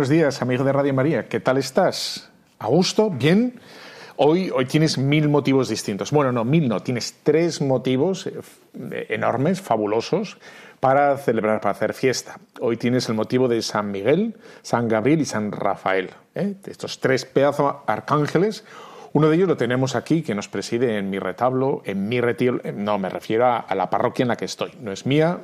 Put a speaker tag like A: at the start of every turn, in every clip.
A: Buenos días, amigo de Radio María. ¿Qué tal estás? ¿A gusto? ¿Bien? Hoy, hoy tienes mil motivos distintos. Bueno, no, mil no. Tienes tres motivos eh, enormes, fabulosos, para celebrar, para hacer fiesta. Hoy tienes el motivo de San Miguel, San Gabriel y San Rafael. ¿eh? Estos tres pedazos arcángeles uno de ellos lo tenemos aquí, que nos preside en mi retablo, en mi retiro. No, me refiero a, la parroquia en la que estoy. No es mía,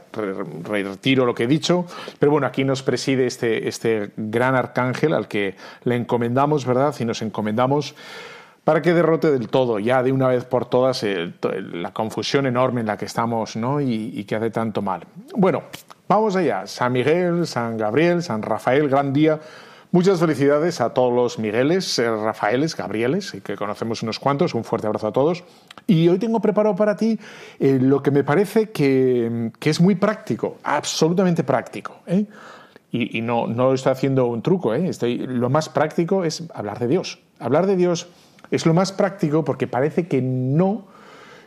A: retiro lo que he dicho, pero bueno, aquí nos preside este, este gran arcángel al que le encomendamos, ¿verdad? Y nos encomendamos para que derrote del todo, ya de una vez por todas, la confusión enorme en la que estamos ¿no? y, que hace tanto mal. Bueno, vamos allá. San Miguel, San Gabriel, San Rafael, gran día Muchas felicidades a todos los Migueles, eh, Rafaeles, Gabrieles, que conocemos unos cuantos. Un fuerte abrazo a todos. Y hoy tengo preparado para ti eh, lo que me parece que, es muy práctico, absolutamente práctico. ¿eh? Y, no, no estoy haciendo un truco. Estoy, lo más práctico es hablar de Dios. Hablar de Dios es lo más práctico porque parece que no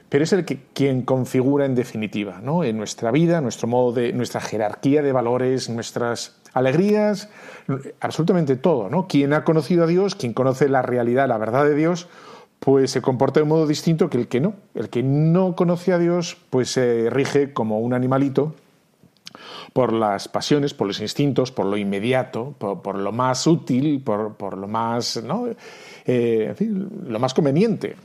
A: pero es el que quien configura en definitiva, ¿no? En nuestra vida, nuestro modo de, nuestra jerarquía de valores, nuestras alegrías, absolutamente todo, ¿no? Quien ha conocido a Dios, quien conoce la realidad, la verdad de Dios, pues se comporta de un modo distinto que el que no. El que no conoce a Dios, pues se rige como un animalito por las pasiones, por los instintos, por lo inmediato, por, lo más útil, por, lo más, ¿no? Eh, lo más conveniente.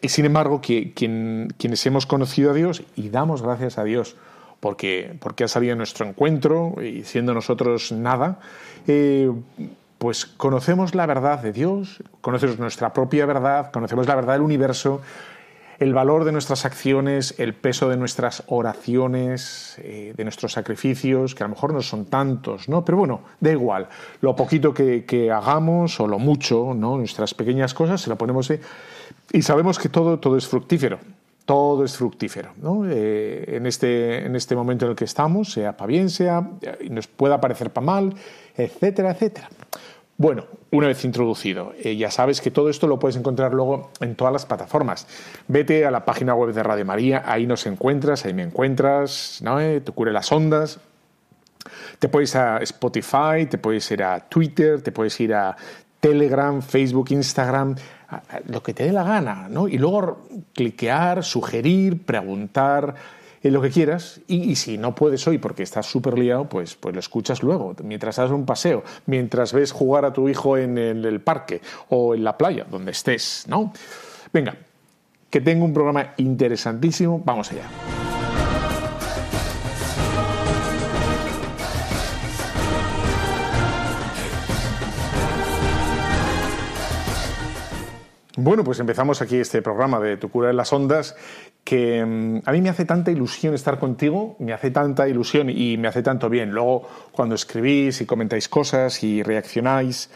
A: Y sin embargo, quienes hemos conocido a Dios y damos gracias a Dios porque, porque ha salido nuestro encuentro y siendo nosotros nada, eh, pues conocemos la verdad de Dios, conocemos nuestra propia verdad, conocemos la verdad del universo, el valor de nuestras acciones, el peso de nuestras oraciones, eh, de nuestros sacrificios, que a lo mejor no son tantos, ¿no? Pero bueno, da igual. Lo poquito que, hagamos o lo mucho, ¿no? Nuestras pequeñas cosas se lo ponemos y sabemos que todo, todo es fructífero todo es fructífero. ¿no? Eh, en, este, en este momento en el que estamos, sea para bien, sea, y nos pueda parecer para mal, etcétera, etcétera. Bueno, una vez introducido, eh, ya sabes que todo esto lo puedes encontrar luego en todas las plataformas. Vete a la página web de Radio María, ahí nos encuentras, ahí me encuentras, ¿no? Eh, te cure las ondas. Te puedes ir a Spotify, te puedes ir a Twitter, te puedes ir a Telegram, Facebook, Instagram, lo que te dé la gana, ¿no? Y luego cliquear, sugerir, preguntar, eh, lo que quieras. Y, si no puedes hoy porque estás súper liado, pues, pues lo escuchas luego, mientras haces un paseo, mientras ves jugar a tu hijo en el parque o en la playa, donde estés, ¿no? Venga, que tengo un programa interesantísimo, vamos allá. Bueno, pues empezamos aquí este programa de Tu cura en las ondas, que mm, a mí me hace tanta ilusión estar contigo, me hace tanta ilusión y me hace tanto bien. Luego, cuando escribís y comentáis cosas y reaccionáis,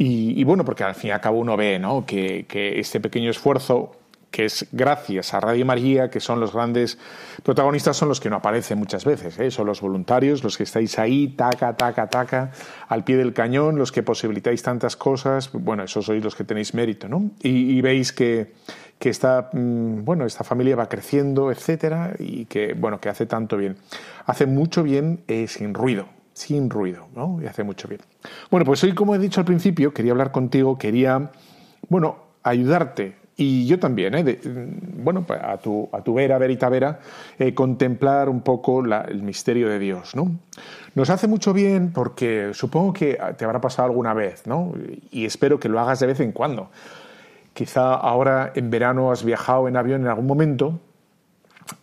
A: y, bueno, porque al fin y al cabo uno ve ¿no? que, que este pequeño esfuerzo que es gracias a Radio María, que son los grandes protagonistas, son los que no aparecen muchas veces. ¿eh? Son los voluntarios, los que estáis ahí, taca, taca, taca, al pie del cañón, los que posibilitáis tantas cosas. Bueno, esos sois los que tenéis mérito, ¿no? Y, veis que, que esta, mm, bueno, esta familia va creciendo, etcétera, y que, bueno, que hace tanto bien. Hace mucho bien eh, sin ruido, sin ruido, ¿no? Y hace mucho bien. Bueno, pues hoy, como he dicho al principio, quería hablar contigo, quería, bueno, ayudarte y yo también, ¿eh? bueno, pues a tu, a tu vera, verita vera, eh, contemplar un poco el misterio de Dios. ¿no? Nos hace mucho bien porque supongo que te habrá pasado alguna vez, ¿no? y espero que lo hagas de vez en cuando. Quizá ahora en verano has viajado en avión en algún momento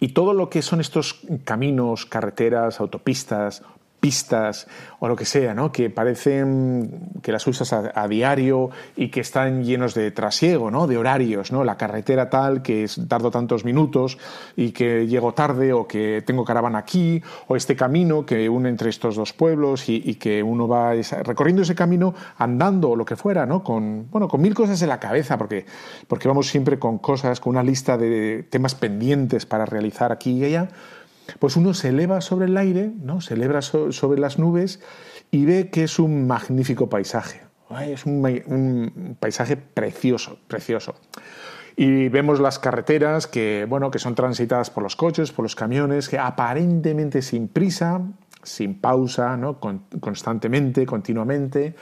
A: y todo lo que son estos caminos, carreteras, autopistas, pistas o lo que sea, ¿no? que parecen que las usas a, diario y que están llenos de trasiego, ¿no? de horarios, ¿no? la carretera tal que es, tardo tantos minutos y que llego tarde o que tengo caravana aquí o este camino que une entre estos dos pueblos y, que uno va recorriendo ese camino andando o lo que fuera, ¿no? con, bueno, con mil cosas en la cabeza porque, porque vamos siempre con cosas, con una lista de temas pendientes para realizar aquí y allá pues uno se eleva sobre el aire, ¿no? se eleva sobre las nubes y ve que es un magnífico paisaje. Es un, paisaje precioso, precioso. Y vemos las carreteras que, bueno, que son transitadas por los coches, por los camiones, que aparentemente sin prisa, sin pausa, ¿no? constantemente, continuamente.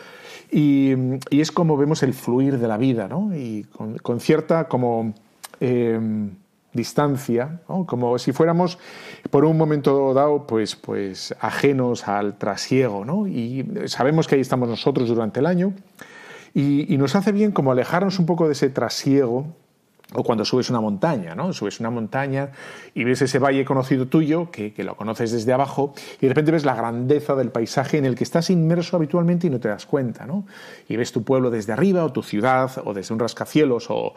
A: Y, es como vemos el fluir de la vida, ¿no? y con, cierta como... Eh, distancia, como si fuéramos por un momento dado pues, pues ajenos al trasiego. ¿no? Y sabemos que ahí estamos nosotros durante el año y, nos hace bien como alejarnos un poco de ese trasiego o cuando subes una montaña, ¿no? Subes una montaña y ves ese valle conocido tuyo, que, que, lo conoces desde abajo, y de repente ves la grandeza del paisaje en el que estás inmerso habitualmente y no te das cuenta, ¿no? Y ves tu pueblo desde arriba, o tu ciudad, o desde un rascacielos, o,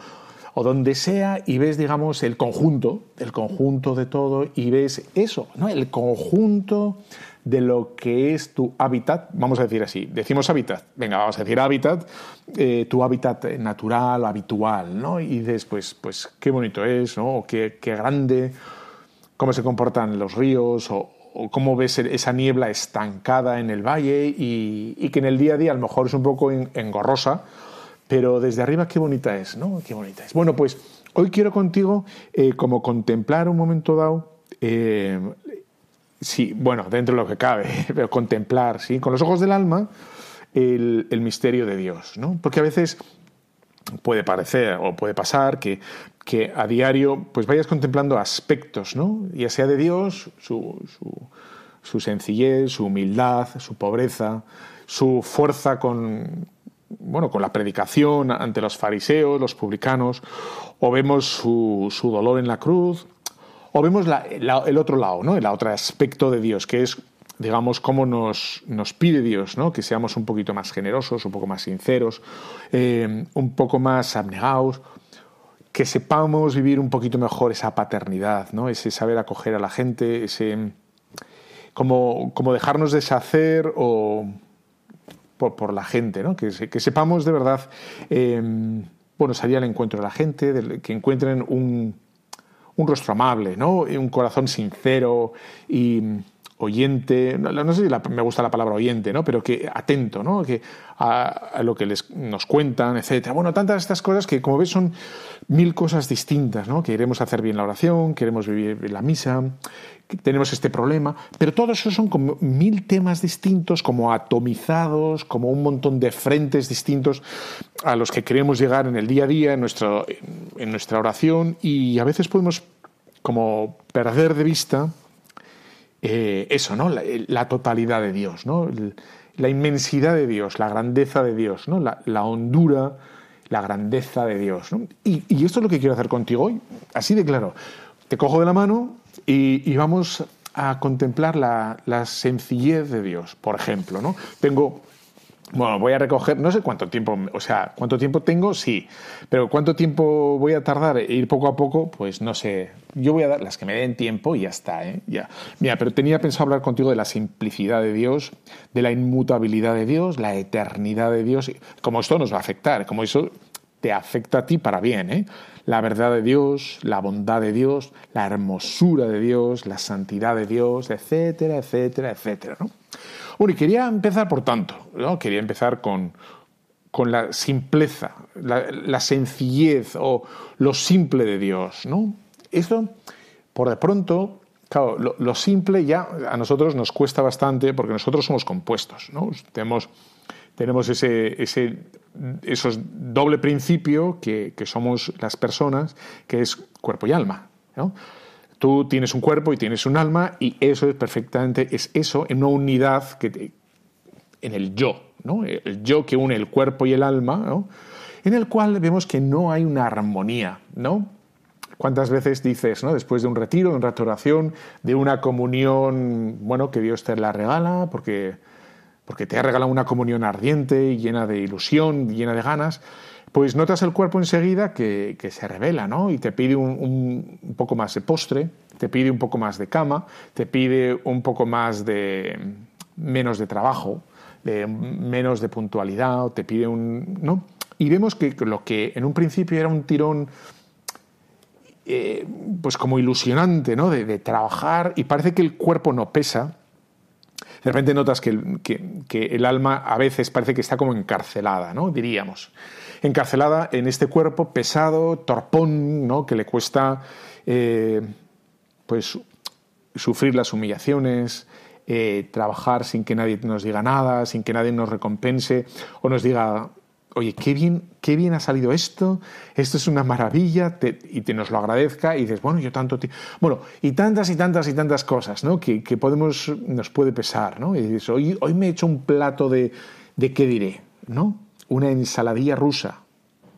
A: o donde sea y ves, digamos, el conjunto, el conjunto de todo y ves eso, ¿no? El conjunto de lo que es tu hábitat, vamos a decir así, decimos hábitat, venga, vamos a decir hábitat, eh, tu hábitat natural, habitual, ¿no? Y dices, pues, qué bonito es, ¿no? qué, qué grande, cómo se comportan los ríos, o, cómo ves esa niebla estancada en el valle y, que en el día a día a lo mejor es un poco engorrosa, pero desde arriba qué bonita es, ¿no? Qué bonita es. Bueno, pues hoy quiero contigo eh, como contemplar un momento dado, eh, sí, bueno, dentro de lo que cabe, pero contemplar, ¿sí? Con los ojos del alma, el, misterio de Dios, ¿no? Porque a veces puede parecer o puede pasar que, que, a diario pues vayas contemplando aspectos, ¿no? Ya sea de Dios, su, su sencillez, su humildad, su pobreza, su fuerza con, bueno, con la predicación ante los fariseos, los publicanos, o vemos su, dolor en la cruz, o vemos el otro lado, ¿no? el otro aspecto de Dios, que es, digamos, cómo nos, nos pide Dios, ¿no? que seamos un poquito más generosos, un poco más sinceros, eh, un poco más abnegados, que sepamos vivir un poquito mejor esa paternidad, ¿no? ese saber acoger a la gente, ese como, como dejarnos deshacer o por, la gente, ¿no? que, sepamos de verdad eh, bueno, salir al encuentro de la gente, que encuentren un, un, rostro amable, ¿no? un corazón sincero y oyente, no, sé si me gusta la palabra oyente, ¿no? pero que atento ¿no? que a, lo que les, nos cuentan, etc. Bueno, tantas estas cosas que, como ves, son mil cosas distintas, ¿no? queremos hacer bien la oración, queremos vivir la misa, tenemos este problema, pero todos esos son como mil temas distintos, como atomizados, como un montón de frentes distintos a los que queremos llegar en el día a día, en, nuestro, en nuestra oración, y a veces podemos como perder de vista eh, eso, ¿no? La, totalidad de Dios, ¿no? la inmensidad de Dios, la grandeza de Dios, ¿no? la, hondura, la grandeza de Dios. Y, y esto es lo que quiero hacer contigo hoy, así de claro. Te cojo de la mano y, vamos a contemplar la, sencillez de Dios, por ejemplo. ¿no? Tengo bueno, voy a recoger, no sé cuánto tiempo, o sea, cuánto tiempo tengo, sí, pero cuánto tiempo voy a tardar e ir poco a poco, pues no sé. Yo voy a dar las que me den tiempo y ya está, ¿eh? Ya. Mira, pero tenía pensado hablar contigo de la simplicidad de Dios, de la inmutabilidad de Dios, la eternidad de Dios, como esto nos va a afectar, como eso te afecta a ti para bien, ¿eh? la verdad de Dios, la bondad de Dios, la hermosura de Dios, la santidad de Dios, etcétera, etcétera, etcétera. ¿no? Bueno, y quería empezar por tanto, ¿no? quería empezar con, con la simpleza, la, sencillez o lo simple de Dios. ¿no? Esto, por de pronto, claro, lo, simple ya a nosotros nos cuesta bastante porque nosotros somos compuestos. ¿no? Tenemos tenemos ese, ese esos doble principio que, somos las personas, que es cuerpo y alma. Tú tienes un cuerpo y tienes un alma y eso es perfectamente, es eso en una unidad que en el yo, ¿no? el yo que une el cuerpo y el alma, en el cual vemos que no hay una armonía, ¿no? ¿Cuántas veces dices, ¿no? después de un retiro, de una oración, de una comunión, bueno, que Dios te la regala, porque, porque te ha regalado una comunión ardiente, llena de ilusión, llena de ganas, pues notas el cuerpo enseguida que, se revela, ¿no? Y te pide un, poco más de postre, te pide un poco más de cama, te pide un poco más de menos de trabajo, de, menos de puntualidad, te pide un, ¿no? Y vemos que lo que en un principio era un tirón eh, pues como ilusionante, ¿no? De, trabajar y parece que el cuerpo no pesa. De repente notas que el, alma a veces parece que está como encarcelada, ¿no? Diríamos encarcelada en este cuerpo pesado, torpón, ¿no? que le cuesta eh, pues, sufrir las humillaciones, eh, trabajar sin que nadie nos diga nada, sin que nadie nos recompense o nos diga, oye, qué bien, qué bien ha salido esto, esto es una maravilla, y te nos lo agradezca y dices, bueno, yo tanto... Bueno, y tantas y tantas y tantas cosas ¿no? que, podemos, nos puede pesar. ¿no? Y dices, hoy, hoy me he hecho un plato de, de qué diré, ¿no? una ensaladilla rusa,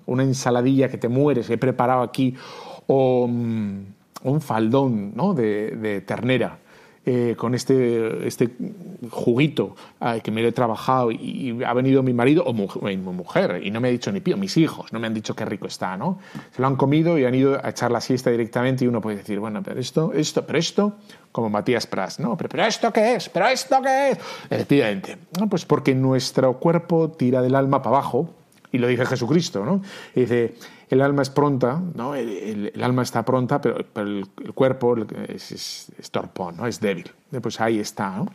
A: una ensaladilla que te mueres, he preparado aquí, o mm, un faldón ¿no? de, ternera. Eh, con este, este juguito que me lo he trabajado y, ha venido mi marido o mi mujer y no me ha dicho ni pío, mis hijos no me han dicho qué rico está, ¿no? Se lo han comido y han ido a echar la siesta directamente y uno puede decir, bueno, pero esto, esto, pero esto, como Matías Pras, ¿no? Pero, pero esto qué es, pero esto qué es, efectivamente, ¿no? Pues porque nuestro cuerpo tira del alma para abajo y lo dice Jesucristo, ¿no? dice, el alma es pronta, ¿no? El, alma está pronta, pero, el, cuerpo es, torpón, ¿no? Es débil. Pues ahí está, ¿no?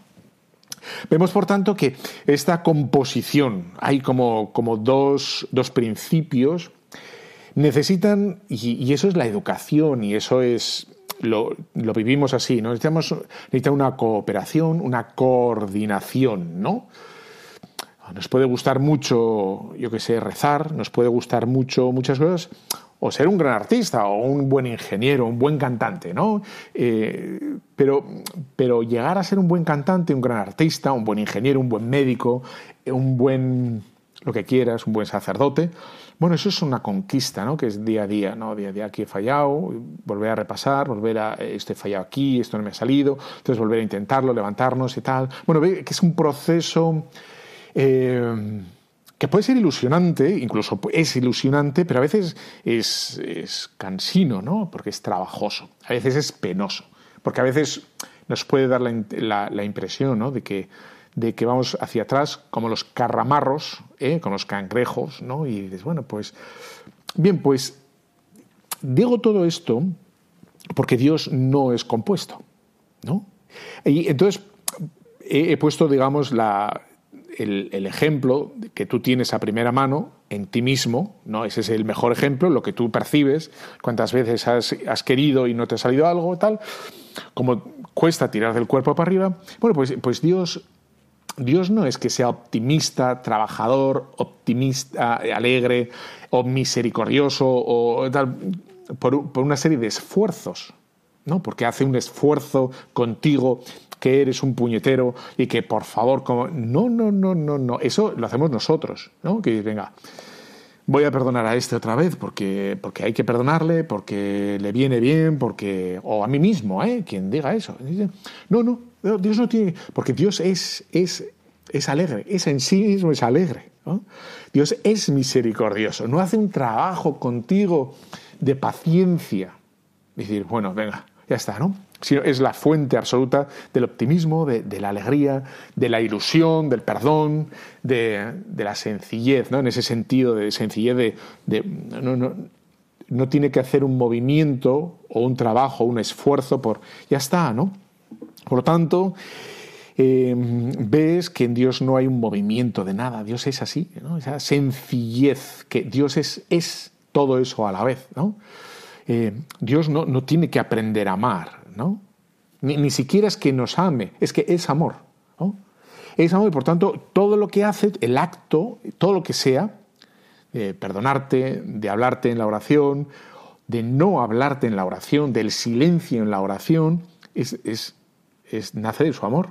A: Vemos, por tanto, que esta composición, hay como, como dos, dos principios, necesitan, y, eso es la educación, y eso es, lo, lo vivimos así, ¿no? Necesitamos, necesita una cooperación, una coordinación, ¿no? Nos puede gustar mucho, yo que sé, rezar, nos puede gustar mucho muchas cosas, o ser un gran artista, o un buen ingeniero, un buen cantante, ¿no? Eh, pero, pero llegar a ser un buen cantante, un gran artista, un buen ingeniero, un buen médico, un buen, lo que quieras, un buen sacerdote, bueno, eso es una conquista, ¿no? Que es día a día, ¿no? Día a día aquí he fallado, volver a repasar, volver a, esto he fallado aquí, esto no me ha salido, entonces volver a intentarlo, levantarnos y tal. Bueno, que es un proceso eh, que puede ser ilusionante, incluso es ilusionante, pero a veces es, cansino, ¿no? Porque es trabajoso, a veces es penoso, porque a veces nos puede dar la, impresión ¿no? de, que, de que vamos hacia atrás como los carramarros, ¿eh? como los cangrejos, ¿no? Y dices, bueno, pues, bien, pues digo todo esto porque Dios no es compuesto, ¿no? Y entonces he puesto, digamos, la, el, ejemplo que tú tienes a primera mano en ti mismo, ¿no? Ese es el mejor ejemplo, lo que tú percibes, cuántas veces has, querido y no te ha salido algo, tal, como cuesta tirar del cuerpo para arriba. Bueno, pues, pues Dios, Dios no es que sea optimista, trabajador, optimista, alegre, o misericordioso, o tal, por, por una serie de esfuerzos, ¿no? Porque hace un esfuerzo contigo que eres un puñetero y que por favor, como... no, no, no, no, no, eso lo hacemos nosotros, ¿no? Que venga, voy a perdonar a este otra vez porque, porque hay que perdonarle, porque le viene bien, porque... o a mí mismo, ¿eh? Quien diga eso. No, no, Dios no tiene... porque Dios es, es, es alegre, es en sí mismo es alegre. Dios es misericordioso, no hace un trabajo contigo de paciencia. Decir, bueno, venga, ya está, ¿no? sino es la fuente absoluta del optimismo, de, la alegría, de la ilusión, del perdón, de, la sencillez, ¿no? En ese sentido de sencillez de... no, tiene que hacer un movimiento o un trabajo, un esfuerzo por... Ya está, ¿no? Por lo tanto, em, ves que en Dios no hay un movimiento de nada, Dios es así, ¿no? esa sencillez, que Dios es, es todo eso a la vez. ¿no? Eh, Dios no, no, tiene que aprender a amar, ¿no? Ni, siquiera es que nos ame, es que es amor. Es amor y por tanto todo lo que hace, el acto, todo lo que sea, de perdonarte, de hablarte en la oración, de no hablarte en la oración, del silencio en la oración, es, es, nace de su amor.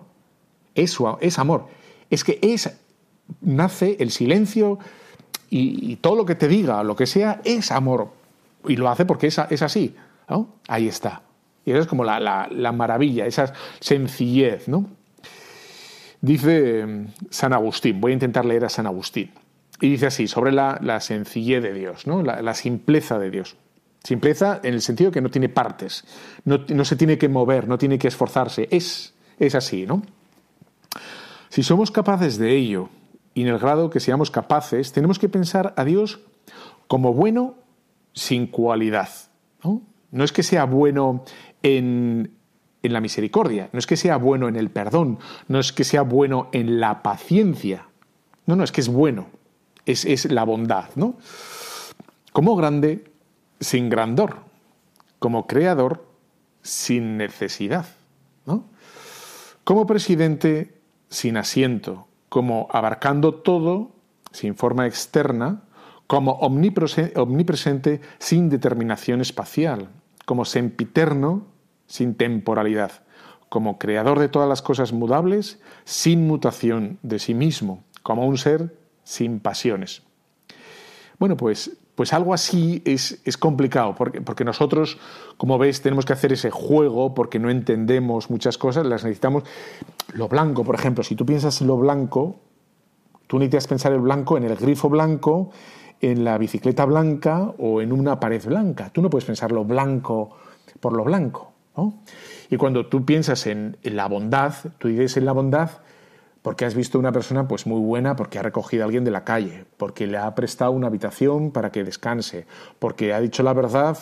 A: Es, es amor. Es que es, nace el silencio y, todo lo que te diga, lo que sea, es amor. Y lo hace porque es, es así. Ahí está. Y esa es como la, la, maravilla, esa sencillez, ¿no? Dice mm, San Agustín, voy a intentar leer a San Agustín, y dice así, sobre la, la sencillez de Dios, ¿no? la, simpleza de Dios. Simpleza en el sentido que no tiene partes, no, no, se tiene que mover, no tiene que esforzarse, es, es así, ¿no? Si somos capaces de ello, y en el grado que seamos capaces, tenemos que pensar a Dios como bueno sin cualidad. ¿no? no es que sea bueno en, en la misericordia, no es que sea bueno en el perdón, no es que sea bueno en la paciencia. No, no, es que es bueno, es, es la bondad, ¿no? Como grande sin grandor, como creador sin necesidad, ¿no? Como presidente sin asiento, como abarcando todo sin forma externa, como omnipresente sin determinación espacial, como sempiterno sin temporalidad, como creador de todas las cosas mudables, sin mutación de sí mismo, como un ser sin pasiones. Bueno, pues, pues algo así es, es complicado, porque, porque, nosotros, como ves, tenemos que hacer ese juego porque no entendemos muchas cosas, las necesitamos. Lo blanco, por ejemplo, si tú piensas en lo blanco, tú necesitas pensar el blanco en el grifo blanco, en la bicicleta blanca o en una pared blanca. Tú no puedes pensar lo blanco por lo blanco. Y cuando tú piensas en, la bondad, tú dices en la bondad porque has visto una persona pues muy buena, porque ha recogido a alguien de la calle, porque le ha prestado una habitación para que descanse, porque ha dicho la verdad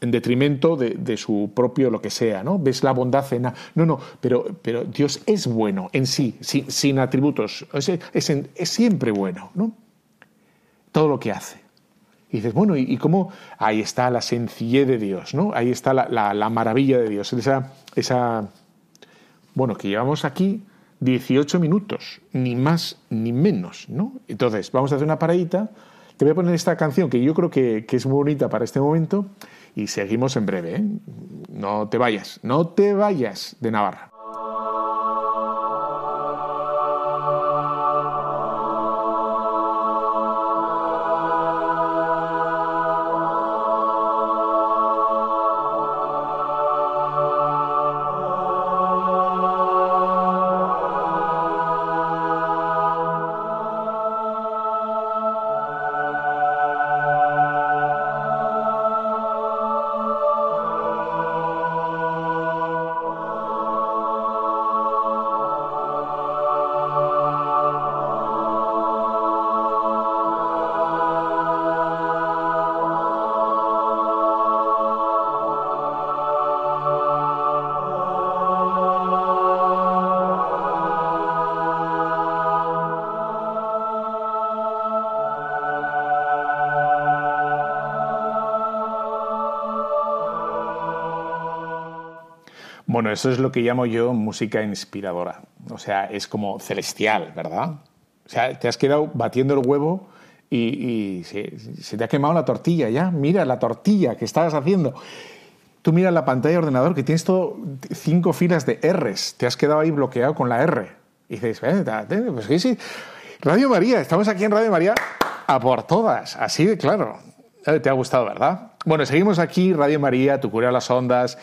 A: en detrimento de, su propio lo que sea, ¿no? Ves la bondad en... No, no, pero, pero Dios es bueno en sí, sin, atributos, es, siempre bueno, ¿no? Todo lo que hace. Y dices, bueno, ¿y, cómo? Ahí está la sencillez de Dios, ¿no? Ahí está la, maravilla de Dios. Esa, esa, bueno, que llevamos aquí 18 minutos, ni más ni menos, ¿no? Entonces, vamos a hacer una paradita. Te voy a poner esta canción que yo creo que, que es muy bonita para este momento y seguimos en breve. ¿eh? No te vayas, no te vayas de Navarra. Bueno, eso es lo que llamo yo música inspiradora. O sea, es como celestial, ¿verdad? O sea, te has quedado batiendo el huevo y, se, te ha quemado la tortilla ya. Mira la tortilla que estabas haciendo. Tú mira la pantalla de ordenador que tienes todo cinco filas de R's. Te has quedado ahí bloqueado con la R. Y dices, eh, pues sí, sí. Radio María, estamos aquí en Radio María a por todas. Así de claro. Eh, te ha gustado, ¿verdad? Bueno, seguimos aquí, Radio María, tu cura las ondas,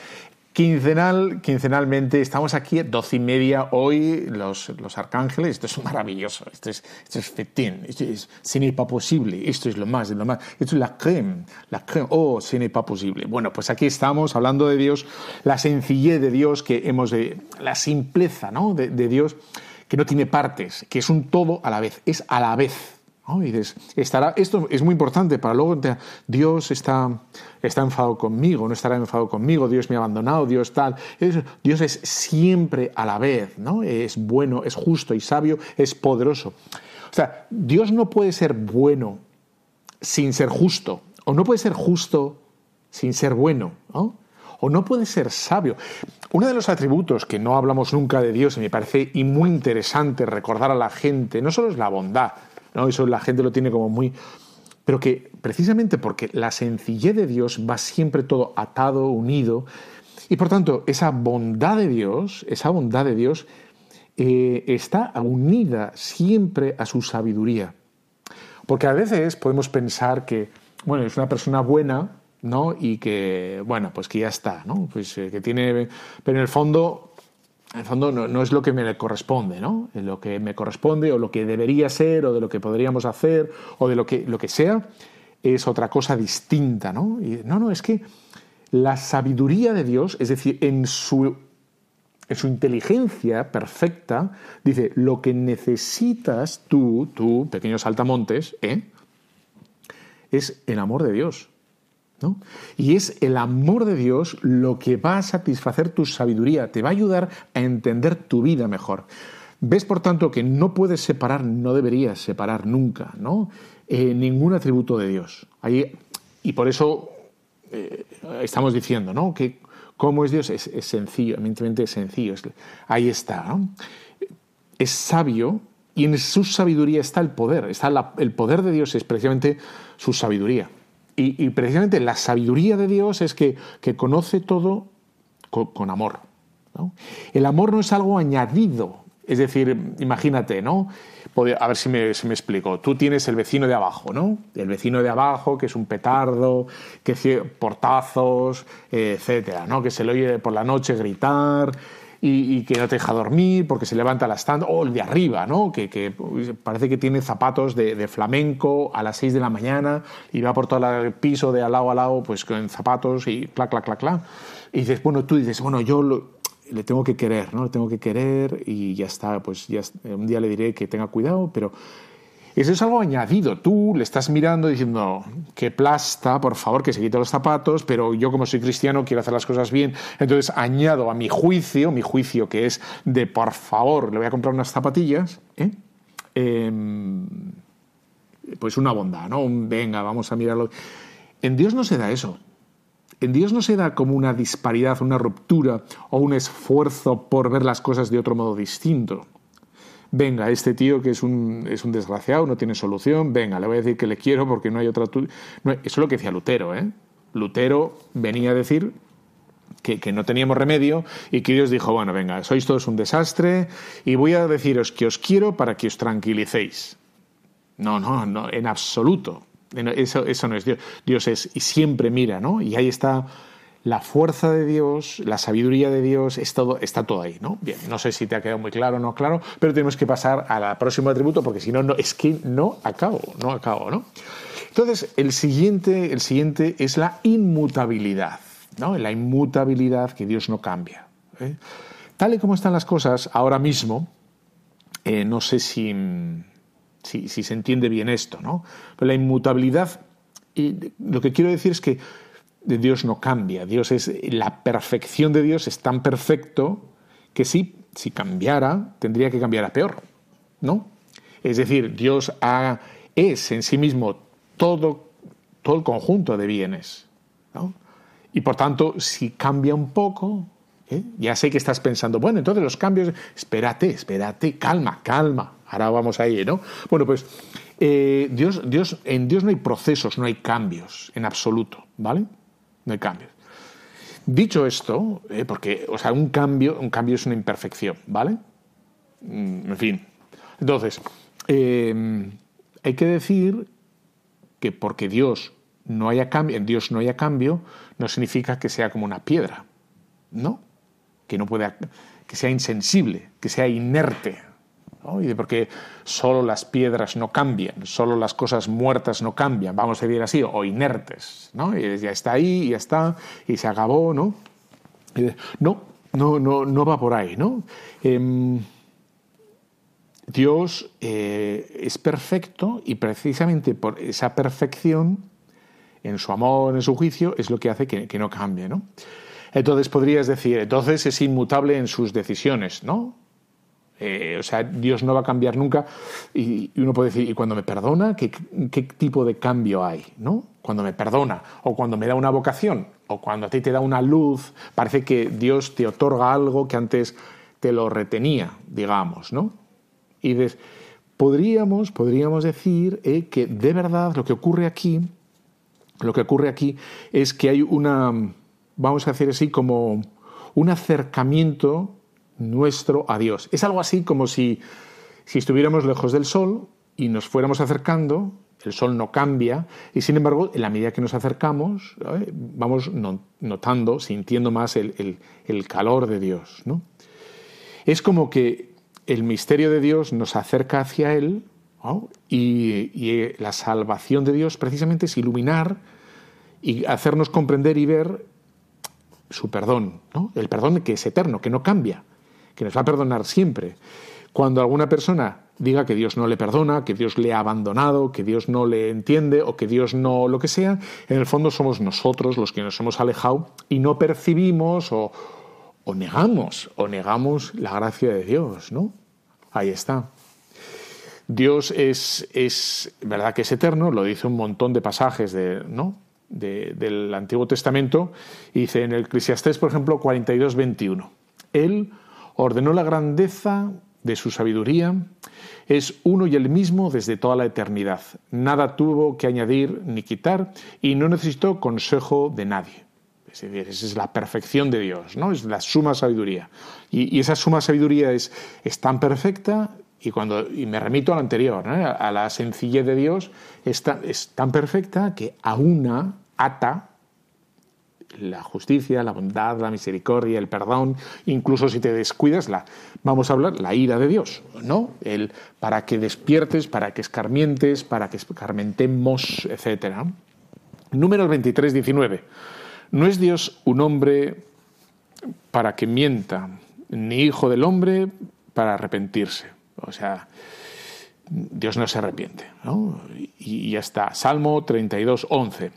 A: Quincenal, quincenalmente, estamos aquí a doce y media hoy, los, los arcángeles, esto es maravilloso, esto es, esto es fetín, esto es, ce n'est pas posible, esto es lo más, lo más, esto es la creme, la creme, oh, ce n'est pas posible. Bueno, pues aquí estamos hablando de Dios, la sencillez de Dios que hemos de, la simpleza, ¿no? de, de Dios que no tiene partes, que es un todo a la vez, es a la vez, estará, esto es muy importante para luego, Dios está, está enfadado conmigo, no estará enfadado conmigo, Dios me ha abandonado, Dios tal. Dios es siempre a la vez, ¿no? Es bueno, es justo y sabio, es poderoso. O sea, Dios no puede ser bueno sin ser justo, o no puede ser justo sin ser bueno, o no puede ser sabio. Uno de los atributos que no hablamos nunca de Dios y me parece muy interesante recordar a la gente, no solo es la bondad, ¿no? Eso la gente lo tiene como muy... Pero que precisamente porque la sencillez de Dios va siempre todo atado, unido, y por tanto esa bondad de Dios, esa bondad de Dios eh, está unida siempre a su sabiduría. Porque a veces podemos pensar que, bueno, es una persona buena ¿no? Y que, bueno, pues que ya está, ¿no? Pues eh, que tiene, pero en el fondo, en el fondo no, es lo que me corresponde, ¿no? Lo que me corresponde o lo que debería ser o de lo que podríamos hacer o de lo que, lo que sea es otra cosa distinta, ¿no? Y, no, no, es que la sabiduría de Dios, es decir, en su, en su inteligencia perfecta, dice, lo que necesitas tú, tú, pequeños saltamontes, ¿eh? es el amor de Dios. Y es el amor de Dios lo que va a satisfacer tu sabiduría, te va a ayudar a entender tu vida mejor. Ves, por tanto, que no puedes separar, no deberías separar nunca, ¿no? Eh, ningún atributo de Dios. Ahí, y por eso eh, estamos diciendo, ¿no? Que cómo es Dios es, sencillo, evidentemente es sencillo. ahí está, ¿no? Es sabio y en su sabiduría está el poder. Está el poder de Dios es precisamente su sabiduría. Y, precisamente la sabiduría de Dios es que, conoce todo con, amor. El amor no es algo añadido. Es decir, imagínate, ¿no? A ver si me, me, explico. Tú tienes el vecino de abajo, ¿no? El vecino de abajo, que es un petardo, que portazos, etcétera, ¿no? Que se le oye por la noche gritar, y, que no te deja dormir porque se levanta la stand, o el de arriba, ¿no? que, parece que tiene zapatos de, flamenco a las 6 de la mañana y va por todo el piso de al lado a lado pues con zapatos y clac, clac, clac, clac. Y dices, bueno, tú dices, bueno, yo le tengo que querer, ¿no? Le tengo que querer y ya está, pues ya un día le diré que tenga cuidado, pero eso es algo añadido. Tú le estás mirando diciendo que plasta, por favor, que se quite los zapatos, pero yo como soy cristiano quiero hacer las cosas bien. Entonces añado a mi juicio, mi juicio que es de por favor, le voy a comprar unas zapatillas, ¿eh? em, pues una bondad, ¿no? Venga, vamos a mirarlo. En Dios no se da eso. En Dios no se da como una disparidad, una ruptura o un esfuerzo por ver las cosas de otro modo distinto venga, este tío que es un, es un desgraciado, no tiene solución, venga, le voy a decir que le quiero porque no hay otra... eso es lo que decía Lutero, ¿eh? Lutero venía a decir que, que, no teníamos remedio y que Dios dijo, bueno, venga, sois todos un desastre y voy a deciros que os quiero para que os tranquilicéis. No, no, no, en absoluto. Eso, eso no es Dios. Dios es y siempre mira, ¿no? Y ahí está la fuerza de Dios, la sabiduría de Dios, todo, está todo ahí, ¿no? Bien, no sé si te ha quedado muy claro o no claro, pero tenemos que pasar al próximo atributo porque si no, no, es que no acabo, no acabo, ¿no? Entonces, el siguiente, el siguiente es la inmutabilidad, ¿no? La inmutabilidad que Dios no cambia. ¿eh? Tal y como están las cosas ahora mismo, eh, no sé si, si, si, se entiende bien esto, ¿no? Pero la inmutabilidad, y lo que quiero decir es que Dios no cambia. Dios es la perfección de Dios es tan perfecto que si cambiara, tendría que cambiar a peor, ¿no? Es decir, Dios es en sí mismo todo, todo el conjunto de bienes, ¿no? Y por tanto, si cambia un poco, ¿eh? ya sé que estás pensando, bueno, entonces los cambios, espérate, espérate, calma, calma, ahora vamos ahí, ¿no? Bueno, pues eh, Dios, Dios, en Dios no hay procesos, no hay cambios en absoluto, ¿vale? No hay cambios. Dicho esto, eh, porque, o sea, un cambio, un cambio es una imperfección, ¿vale? Mm, en fin. Entonces, eh, hay que decir que porque Dios no haya cambio, en Dios no haya cambio, no significa que sea como una piedra, ¿no? Que no pueda, que sea insensible, que sea inerte, y porque solo las piedras no cambian, solo las cosas muertas no cambian, vamos a decir así, o inertes, ¿no? Y ya está ahí, ya está, y se acabó, ¿no? no, no, no, no va por ahí, ¿no? Em, Dios eh, es perfecto y precisamente por esa perfección, en su amor, en su juicio, es lo que hace que, que no cambie, ¿no? Entonces podrías decir, entonces es inmutable en sus decisiones, ¿no? Eh, o sea, Dios no va a cambiar nunca. Y, uno puede decir, ¿y cuando me perdona? ¿qué, tipo de cambio hay? ¿no? Cuando me perdona, o cuando me da una vocación, o cuando a ti te da una luz, parece que Dios te otorga algo que antes te lo retenía, digamos, ¿no? Y podríamos, podríamos decir eh, que de verdad lo que ocurre aquí, lo que ocurre aquí es que hay una, vamos a decir así, como un acercamiento nuestro a Dios. Es algo así como si, si estuviéramos lejos del Sol y nos fuéramos acercando el sol no cambia y sin embargo en la medida que nos acercamos vamos notando, sintiendo más el, calor de Dios. ¿no? Es como que el misterio de Dios nos acerca hacia Él y, y, la salvación de Dios precisamente es iluminar y hacernos comprender y ver su perdón, ¿no? el perdón que es eterno, que no cambia, que nos va a perdonar siempre. Cuando alguna persona diga que Dios no le perdona, que Dios le ha abandonado, que Dios no le entiende o que Dios no lo que sea, en el fondo somos nosotros los que nos hemos alejado y no percibimos o, negamos o negamos la gracia de Dios, ¿no? Ahí está. Dios es, es verdad que es eterno, lo dice un montón de pasajes de, ¿no? del Antiguo Testamento, dice en el Eclesiastés, por ejemplo, 42, 21. Él ordenó la grandeza de su sabiduría, es uno y el mismo desde toda la eternidad. Nada tuvo que añadir ni quitar y no necesitó consejo de nadie. Es decir, esa es la perfección de Dios, ¿no? Es la suma sabiduría. Y, esa suma sabiduría es, es, tan perfecta, y, cuando, y me remito a lo anterior, a, la sencillez de Dios, es tan, perfecta que una ata la justicia, la bondad, la misericordia, el perdón, incluso si te descuidas, la, vamos a hablar, la ira de Dios, ¿no? El, para que despiertes, para que escarmientes, para que escarmentemos, etc. Número 23, 19. No es Dios un hombre para que mienta, ni hijo del hombre para arrepentirse. O sea, Dios no se arrepiente. ¿no? Y ya está. Salmo 32, 11.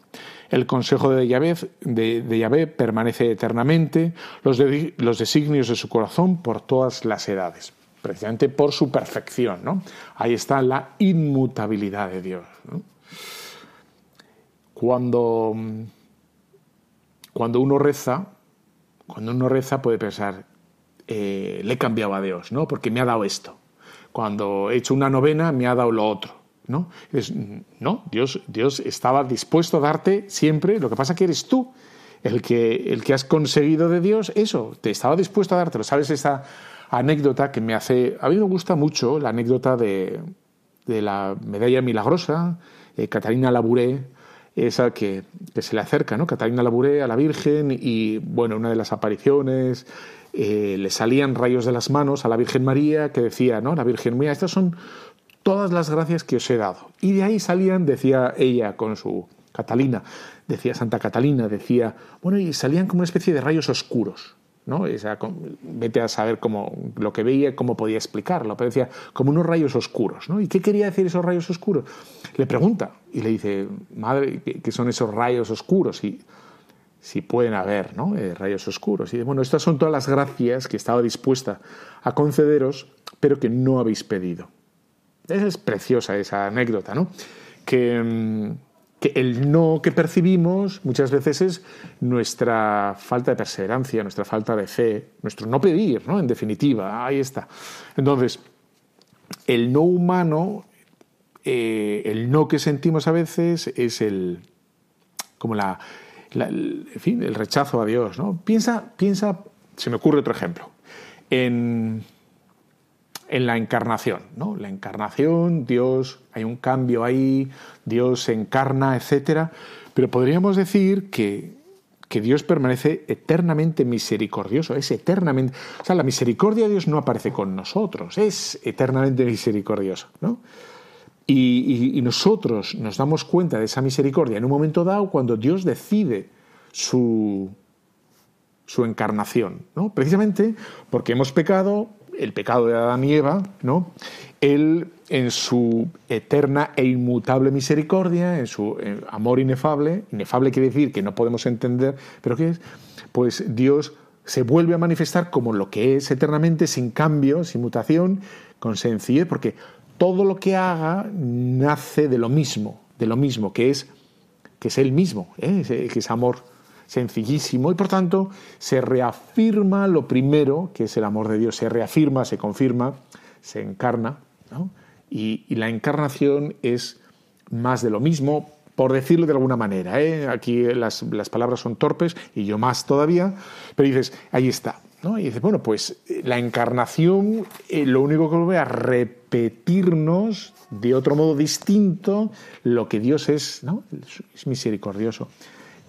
A: El consejo de Yahvé, de, permanece eternamente, los, los, designios de su corazón por todas las edades, precisamente por su perfección. ¿no? Ahí está la inmutabilidad de Dios. Cuando, cuando uno reza, cuando uno reza puede pensar, eh, le he cambiado a Dios, ¿no? porque me ha dado esto. Cuando he hecho una novena me ha dado lo otro ¿no? no, Dios, Dios estaba dispuesto a darte siempre, lo que pasa que eres tú el que, el que has conseguido de Dios eso, te estaba dispuesto a dártelo. ¿Sabes esa anécdota que me hace... A mí me gusta mucho la anécdota de, de la medalla milagrosa, eh, Catalina Labouré, esa que, se le acerca, ¿no? Catalina Labouré a la Virgen y, bueno, una de las apariciones eh, le salían rayos de las manos a la Virgen María que decía, ¿no? La Virgen, mira, estas son todas las gracias que os he dado. Y de ahí salían, decía ella con su Catalina, decía Santa Catalina, decía, bueno, y salían como una especie de rayos oscuros. ¿no? Esa, vete a saber cómo, lo que veía, cómo podía explicarlo, pero decía, como unos rayos oscuros. ¿no? ¿Y qué quería decir esos rayos oscuros? Le pregunta y le dice, madre, ¿qué son esos rayos oscuros? Y si pueden haber ¿no? Eh, rayos oscuros. Y bueno, estas son todas las gracias que estaba dispuesta a concederos, pero que no habéis pedido. Es preciosa esa anécdota, ¿no? Mm, que, el no que percibimos muchas veces es nuestra falta de perseverancia, nuestra falta de fe, nuestro no pedir, ¿no? En definitiva, ahí está. Entonces, el no humano, eh, el no que sentimos a veces es el, como la, en fin, el rechazo a Dios, ¿no? Piensa, piensa, se me ocurre otro ejemplo, en en la encarnación, ¿no? La encarnación, Dios, hay un cambio ahí, Dios se encarna, etcétera, pero podríamos decir que, que Dios permanece eternamente misericordioso, es eternamente, o sea, la misericordia de Dios no aparece con nosotros, es eternamente misericordioso, ¿no? Y, nosotros nos damos cuenta de esa misericordia en un momento dado cuando Dios decide su, su encarnación, ¿no? Precisamente porque hemos pecado, el pecado de Adán y Eva, ¿no? Él, en su eterna e inmutable misericordia, en su eh, amor inefable, inefable quiere decir que no podemos entender, pero ¿qué es? Pues Dios se vuelve a manifestar como lo que es eternamente, sin cambio, sin mutación, con sencillez, porque todo lo que haga nace de lo mismo, de lo mismo, que es, que es Él mismo, ¿eh? que es amor sencillísimo y por tanto se reafirma lo primero, que es el amor de Dios, se reafirma, se confirma, se encarna. Y, la encarnación es más de lo mismo, por decirlo de alguna manera. ¿eh? Aquí las, palabras son torpes y yo más todavía, pero dices, ahí está. ¿No? Y dice, bueno, pues eh, la encarnación eh, lo único que vuelve a repetirnos de otro modo distinto lo que Dios es, ¿no? Es misericordioso.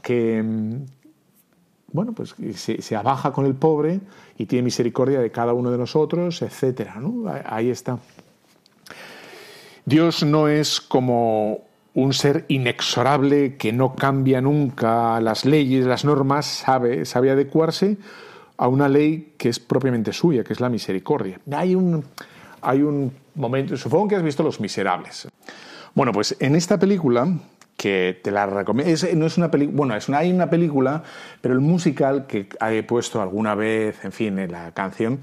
A: Que, mm, bueno, pues se, se, abaja con el pobre y tiene misericordia de cada uno de nosotros, etcétera, ¿no? Ahí está. Dios no es como un ser inexorable que no cambia nunca las leyes, las normas, sabe, sabe adecuarse a una ley que es propiamente suya, que es la misericordia. Hay un, hay un momento, supongo que has visto Los Miserables. Bueno, pues en esta película, que te la recomiendo, no es una película, bueno, es una, hay una película, pero el musical que he puesto alguna vez, en fin, en la canción,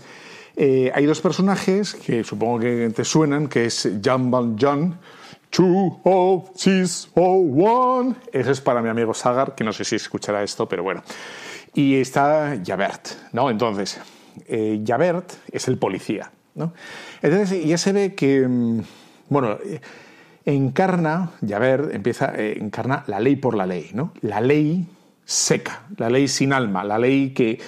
A: eh, hay dos personajes que supongo que te suenan, que es John John, Two, oh, six, oh, one. Eso es para mi amigo Sagar, que no sé si escuchará esto, pero bueno. Y está Javert, ¿no? Entonces, eh, Javert es el policía, ¿no? Entonces ya se ve que, mm, bueno, eh, encarna, Javert empieza, eh, encarna la ley por la ley, ¿no? La ley seca, la ley sin alma, la ley que,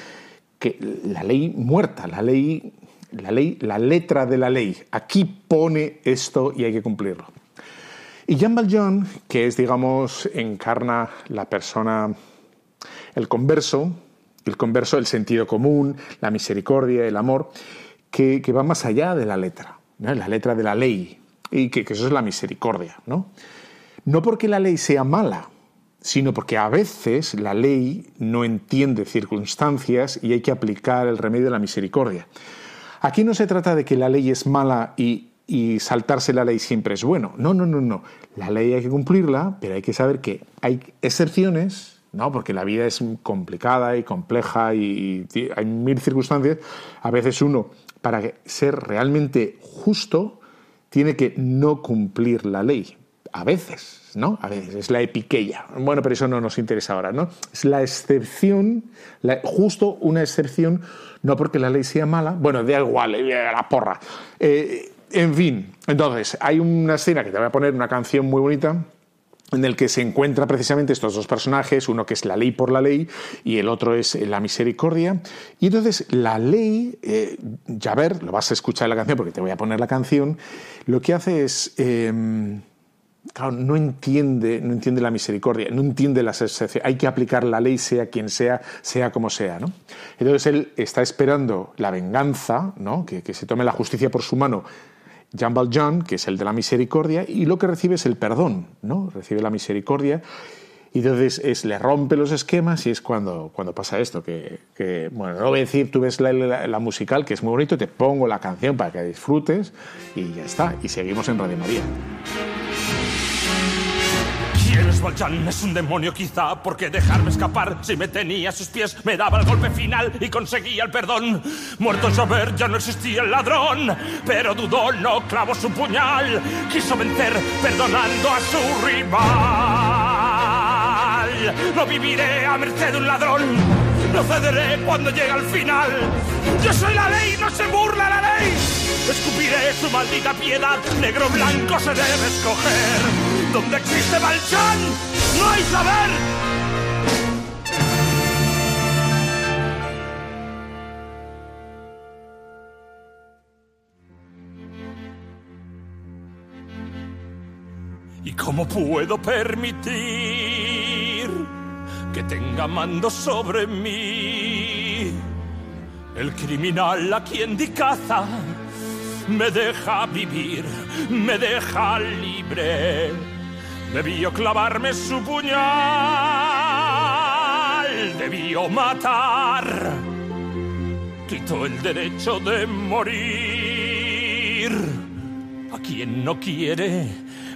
A: que la ley muerta, la ley, la ley, la letra de la ley. Aquí pone esto y hay que cumplirlo. Y Jean Valjean, que es, digamos, encarna la persona el converso, el converso, el sentido común, la misericordia, el amor, que, va más allá de la letra, la letra de la ley, y que, eso es la misericordia. ¿no? no porque la ley sea mala, sino porque a veces la ley no entiende circunstancias y hay que aplicar el remedio de la misericordia. Aquí no se trata de que la ley es mala y, y saltarse la ley siempre es bueno. No, no, no, no. La ley hay que cumplirla, pero hay que saber que hay excepciones ¿no? porque la vida es complicada y compleja y, hay mil circunstancias. A veces uno, para ser realmente justo, tiene que no cumplir la ley. A veces, ¿no? A veces, es la epiqueya. Bueno, pero eso no nos interesa ahora, ¿no? Es la excepción, justo una excepción, no porque la ley sea mala, bueno, da igual, eh, la porra. Eh, en fin, entonces, hay una escena que te voy a poner, una canción muy bonita, en el que se encuentran precisamente estos dos personajes, uno que es la ley por la ley y el otro es la misericordia. Y entonces la ley, eh, ya ver, lo vas a escuchar en la canción porque te voy a poner la canción, lo que hace es... Em, claro, no entiende, no entiende la misericordia, no entiende excepciones. Hay que aplicar la ley, sea quien sea, sea como sea. ¿no? Entonces él está esperando la venganza, ¿no? que se tome la justicia por su mano Jean Valjean, que es el de la misericordia, y lo que recibe es el perdón, ¿no? Recibe la misericordia y entonces es, le rompe los esquemas y es cuando, cuando pasa esto, que, bueno, no voy a decir, tú ves la, la, musical, que es muy bonito, te pongo la canción para que disfrutes y ya está, y seguimos en Radio María.
B: Valjean es un demonio quizá porque dejarme escapar si me tenía a sus pies me daba el golpe final y conseguía el perdón. Muerto Javert ya no existía el ladrón, pero dudó, no clavó su puñal, quiso vencer perdonando a su rival. No viviré a merced de un ladrón, no cederé cuando llegue al final. Yo soy la ley, no se burla la ley. Escupiré su maldita piedad, negro blanco se debe escoger donde existe Valjean, no hay saber. ¿Y cómo puedo permitir que tenga mando sobre mí? El criminal a quien di caza me deja vivir, me deja libre Debió clavarme su puñal, debió matar. Quitó el derecho de morir a quien no quiere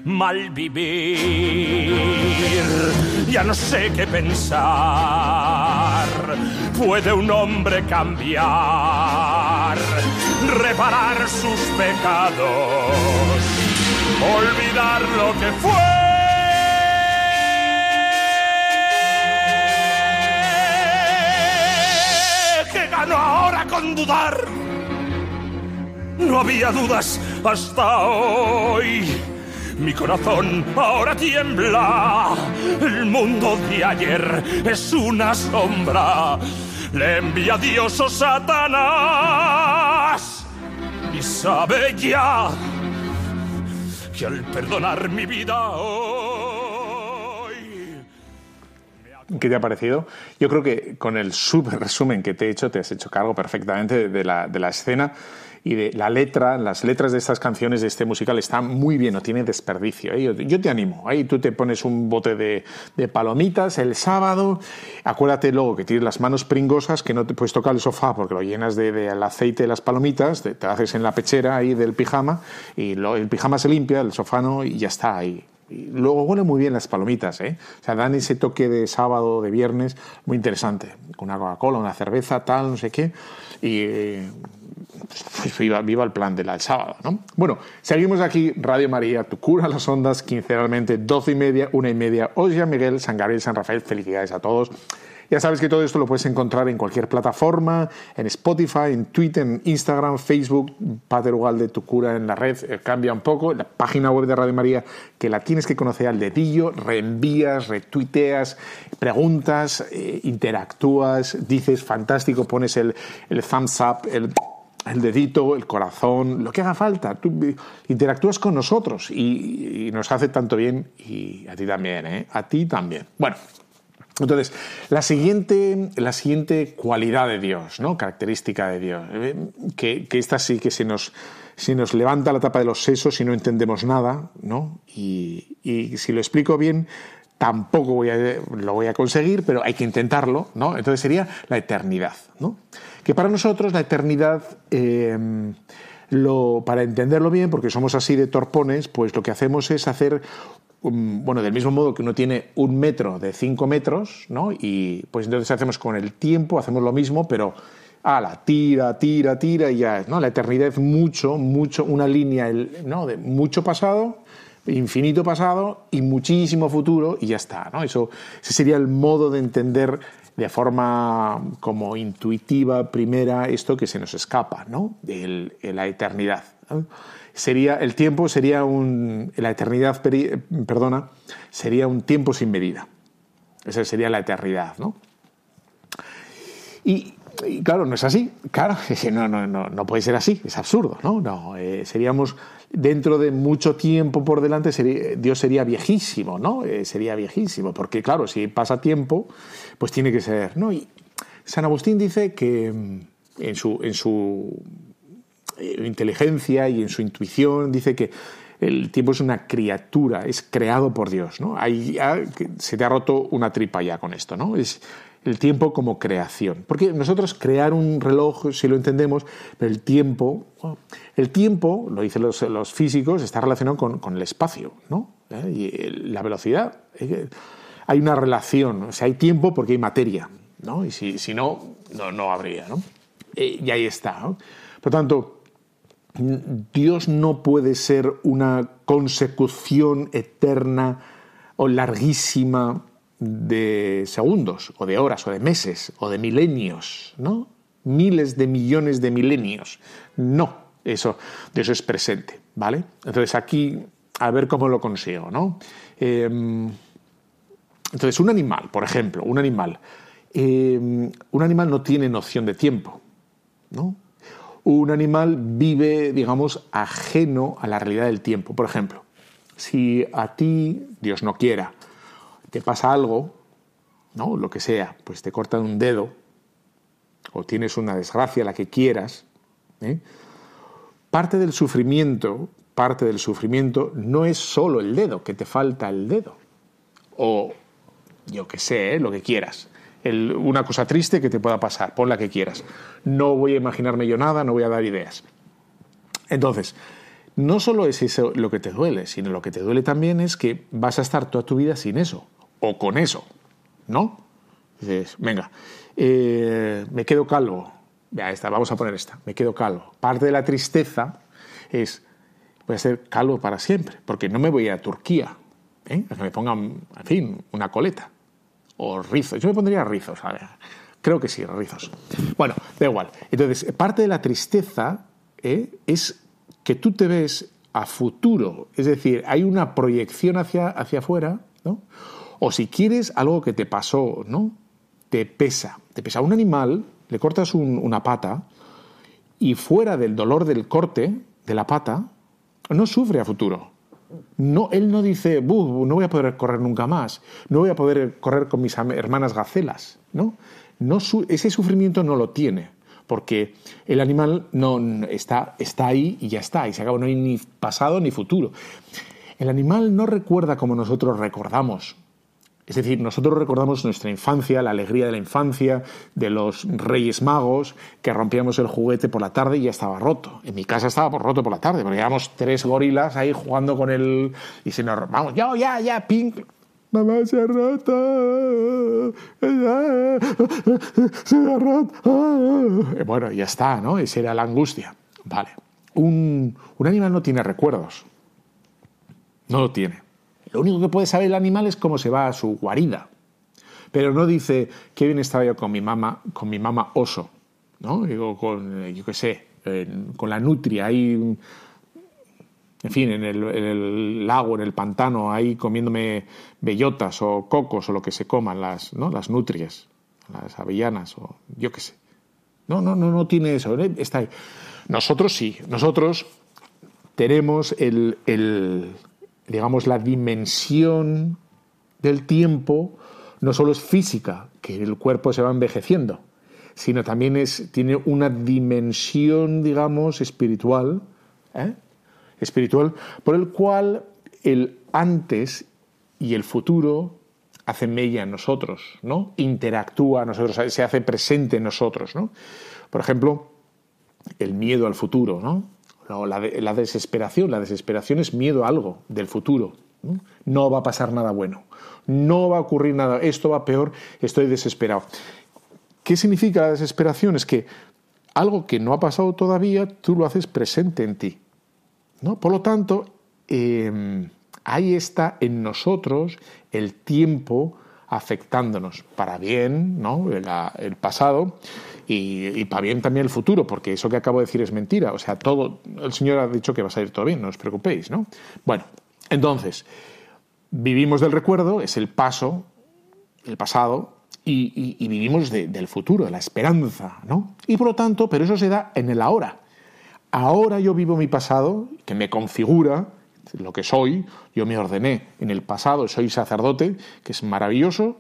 B: mal vivir. Ya no sé qué pensar. ¿Puede un hombre cambiar, reparar sus pecados, olvidar lo que fue? Con dudar. No había dudas hasta hoy. Mi corazón ahora tiembla. El mundo de ayer es una sombra. le envía Dios o Satanás. Y sabe ya que al perdonar mi vida hoy...
A: ¿Qué te ha parecido? Yo creo que con el súper resumen que te he hecho, te has hecho cargo perfectamente de la, de la escena y de la letra, las letras de estas canciones de este musical están muy bien, no tiene desperdicio. ¿eh? Yo, te animo, ahí tú te pones un bote de, palomitas el sábado, acuérdate luego que tienes las manos pringosas, que no te puedes tocar el sofá porque lo llenas del de, aceite de las palomitas, te, haces en la pechera ahí del pijama y el pijama se limpia, el sofá no y ya está ahí. Luego huele muy bien las palomitas, ¿eh? O sea, dan ese toque de sábado, de viernes, muy interesante. Una Coca-Cola, una cerveza, tal, no sé qué. Y eh, pues viva, el plan del sábado, ¿no? Bueno, seguimos aquí, Radio María, tu cura las ondas, quincenalmente, doce y media, una y media. Ya Miguel, San Gabriel, San Rafael, felicidades a todos. Ya sabes que todo esto lo puedes encontrar en cualquier plataforma, en Spotify, en Twitter, en Instagram, Facebook, Pater de Tu Cura en la red, eh, cambia un poco, la página web de Radio María, que la tienes que conocer al dedillo, reenvías, retuiteas, preguntas, eh, interactúas, dices fantástico, pones el, el thumbs up, el dedito, el corazón, lo que haga falta. Tú interactúas con nosotros y, nos hace tanto bien y a ti también, ¿eh? A ti también. Bueno, entonces, la siguiente, la siguiente cualidad de Dios, ¿no? Característica de Dios, ¿eh? que, esta sí que se nos, se nos levanta la tapa de los sesos y no entendemos nada, ¿no? Y, si lo explico bien, tampoco voy a, lo voy a conseguir, pero hay que intentarlo, ¿no? Entonces sería la eternidad, ¿no? Que para nosotros la eternidad, eh, para entenderlo bien, porque somos así de torpones, pues lo que hacemos es hacer bueno, del mismo modo que uno tiene un metro de cinco metros, ¿no? Y pues entonces hacemos con el tiempo, hacemos lo mismo, pero la tira, tira, tira y ya, ¿no? La eternidad es mucho, mucho, una línea, ¿no? De mucho pasado infinito pasado y muchísimo futuro y ya está. ¿no? Eso, ese sería el modo de entender de forma como intuitiva, primera, esto que se nos escapa, ¿no? de la eternidad. Sería, el tiempo sería un, la eternidad, perdona, sería un tiempo sin medida. Esa sería la eternidad, ¿no? Y, claro, no es así. Claro, no, no, no, no puede ser así, es absurdo, ¿no? no eh, seríamos dentro de mucho tiempo por delante Dios sería viejísimo, ¿no? Eh, sería viejísimo, porque claro, si pasa tiempo, pues tiene que ser, ¿no? Y San Agustín dice que mm, en su, en su inteligencia y en su intuición dice que el tiempo es una criatura, es creado por Dios, ¿no? Ahí se te ha roto una tripa ya con esto, ¿no? Es, el tiempo como creación. Porque nosotros crear un reloj, si lo entendemos, pero el tiempo, el tiempo, lo dicen los, físicos, está relacionado con, el espacio, ¿no? ¿Eh? Y la velocidad. Hay una relación, o sea, hay tiempo porque hay materia, ¿no? Y si, si no, no, no, habría, ¿no? Eh, y ahí está, ¿no? Por tanto, Dios no puede ser una consecución eterna o larguísima de segundos, o de horas, o de meses, o de milenios, ¿no? Miles de millones de milenios. No, eso, de eso es presente, ¿vale? Entonces aquí, a ver cómo lo consigo, ¿no? Em, entonces, un animal, por ejemplo, un animal, em, un animal no tiene noción de tiempo, ¿no? Un animal vive, digamos, ajeno a la realidad del tiempo. Por ejemplo, si a ti, Dios no quiera, te pasa algo, ¿no? Lo que sea, pues te cortan un dedo o tienes una desgracia, la que quieras, ¿eh? parte del sufrimiento, parte del sufrimiento no es solo el dedo, que te falta el dedo. O yo que sé, ¿eh? lo que quieras. Una cosa triste que te pueda pasar, pon la que quieras. No voy a imaginarme yo nada, no voy a dar ideas. Entonces, no solo es eso lo que te duele, sino lo que te duele también es que vas a estar toda tu vida sin eso o con eso, ¿no? Dices, venga, eh, me quedo calvo. Vea, esta, vamos a poner esta, me quedo calvo. Parte de la tristeza es, voy a ser calvo para siempre, porque no me voy a Turquía, ¿eh? que me pongan, en fin, una coleta o rizos. Yo me pondría rizos, a ver. Creo que sí, rizos. Bueno, da igual. Entonces, parte de la tristeza ¿eh? es que tú te ves a futuro, es decir, hay una proyección hacia, hacia afuera, ¿no? O si quieres algo que te pasó, ¿no? Te pesa. te pesa. A un animal le cortas un- una pata y fuera del dolor del corte de la pata, no sufre a futuro. No, él no dice, "Bu, no voy a poder correr nunca más, no voy a poder correr con mis hermanas gacelas. ¿no? Ese sufrimiento no lo tiene, porque el animal no, está, está ahí y ya está, y se acabó, no hay ni pasado ni futuro. El animal no recuerda como nosotros recordamos. Es decir, nosotros recordamos nuestra infancia, la alegría de la infancia, de los reyes magos, que rompíamos el juguete por la tarde y ya estaba roto. En mi casa estaba roto por la tarde, porque éramos tres gorilas ahí jugando con el... Y se nos... Vamos, ya, ya, ya, pink. Mamá, se ha roto. Se ha roto. Eh, Bueno, ya está, ¿no? Esa era la angustia. Vale. Un animal no tiene recuerdos. No lo tiene. Lo único que puede saber el animal es cómo se va a su guarida. Pero no dice, qué bien estaba yo con mi mamá, con mi mamá oso, ¿no? Digo, con, eh, yo qué sé, con la nutria ahí, en fin, en el, en el lago, en el pantano, ahí comiéndome bellotas o cocos o lo que se coman las, ¿no? las nutrias, las avellanas o yo qué sé. No, no, no, no tiene eso. ¿eh? Está ahí. Nosotros sí, nosotros tenemos el, el, digamos, la dimensión del tiempo, no solo es física, que el cuerpo se va envejeciendo, sino también es, tiene una dimensión, digamos, espiritual, ¿eh? espiritual, por el cual el antes y el futuro hacen mella en nosotros, ¿no? Interactúa en nosotros, se hace presente en nosotros, ¿no? Por ejemplo, el miedo al futuro, ¿no? La, de- la desesperación. La desesperación es miedo a algo del futuro. ¿no? Va a pasar nada bueno. No va a ocurrir nada. Esto va peor. Estoy desesperado. ¿Qué significa la desesperación? Es que algo que no ha pasado todavía, tú lo haces presente en ti. ¿no? Por lo tanto, eh, ahí está en nosotros el tiempo afectándonos para bien, ¿no? El pasado y, para bien también el futuro, porque eso que acabo de decir es mentira. O sea, todo, el Señor ha dicho que va a salir todo bien, no os preocupéis, ¿no? Bueno, entonces, vivimos del recuerdo, es el paso, el pasado, y, vivimos de- del futuro, de la esperanza, ¿no? Y por lo tanto, pero eso se da en el ahora. Ahora yo vivo mi pasado, que me configura lo que soy, yo me ordené en el pasado, soy sacerdote, que es maravilloso,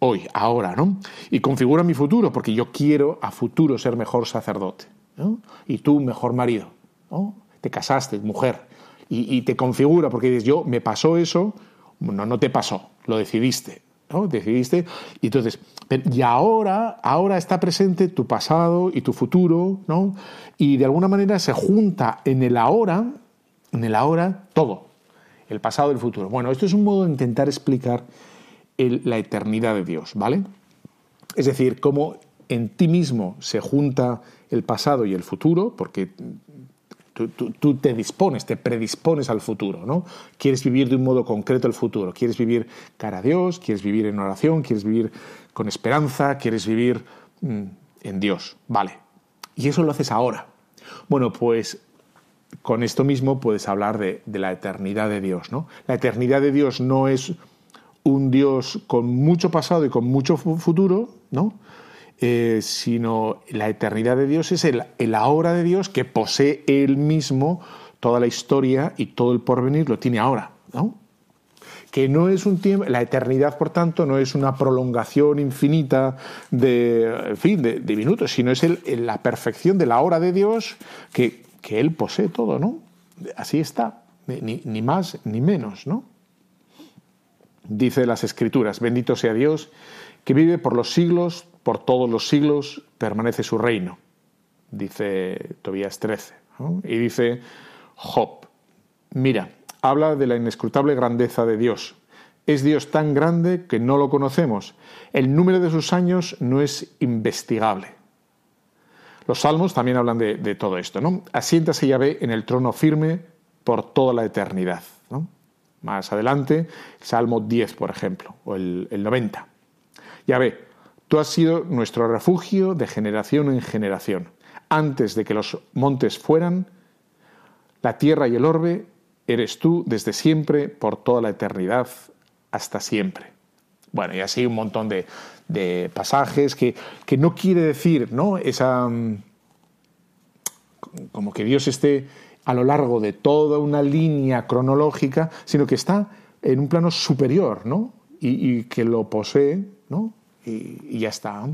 A: hoy, ahora, ¿no? Y configura mi futuro, porque yo quiero a futuro ser mejor sacerdote, ¿no? Y tú mejor marido, ¿no? Te casaste, mujer, y, te configura, porque dices, yo me pasó eso, no, no te pasó, lo decidiste, ¿no? Decidiste, y entonces, y ahora, ahora está presente tu pasado y tu futuro, ¿no? Y de alguna manera se junta en el ahora, en el ahora, todo, el pasado el futuro. Bueno, esto es un modo de intentar explicar la eternidad de Dios, ¿vale? Es decir, cómo en ti mismo se junta el pasado y el futuro, porque tú te dispones, te predispones al futuro, ¿no? Quieres vivir de un modo concreto el futuro, quieres vivir cara a Dios, quieres vivir en oración, quieres vivir con esperanza, quieres vivir mm, en Dios, ¿vale? Y eso lo haces ahora. Bueno, pues con esto mismo puedes hablar de, la eternidad de Dios, ¿no? La eternidad de Dios no es un Dios con mucho pasado y con mucho fu- futuro, ¿no? Eh, sino la eternidad de Dios es el, el ahora de Dios que posee Él mismo toda la historia y todo el porvenir lo tiene ahora, ¿no? Que no es un tiempo, la eternidad, por tanto, no es una prolongación infinita de, en fin, de, minutos, sino es el- la perfección de la hora de Dios que, que Él posee todo, ¿no? Así está, ni, más ni menos, ¿no? Dice las Escrituras, bendito sea Dios, que vive por los siglos, por todos los siglos, permanece su reino. Dice Tobías 13. ¿no? Y dice Job, mira, habla de la inescrutable grandeza de Dios. Es Dios tan grande que no lo conocemos. El número de sus años no es investigable. Los salmos también hablan de, todo esto, ¿no? Asiéntase Yahvé en el trono firme por toda la eternidad. Más adelante, Salmo 10, por ejemplo, o el, el 90. Yahvé, tú has sido nuestro refugio de generación en generación. Antes de que los montes fueran, la tierra y el orbe, eres tú desde siempre, por toda la eternidad, hasta siempre. Bueno, y así un montón de, de pasajes que, que, no quiere decir, ¿no? Esa. Mm, como que Dios esté a lo largo de toda una línea cronológica, sino que está en un plano superior, ¿no? Y, y que lo posee, ¿no? Y, ya está.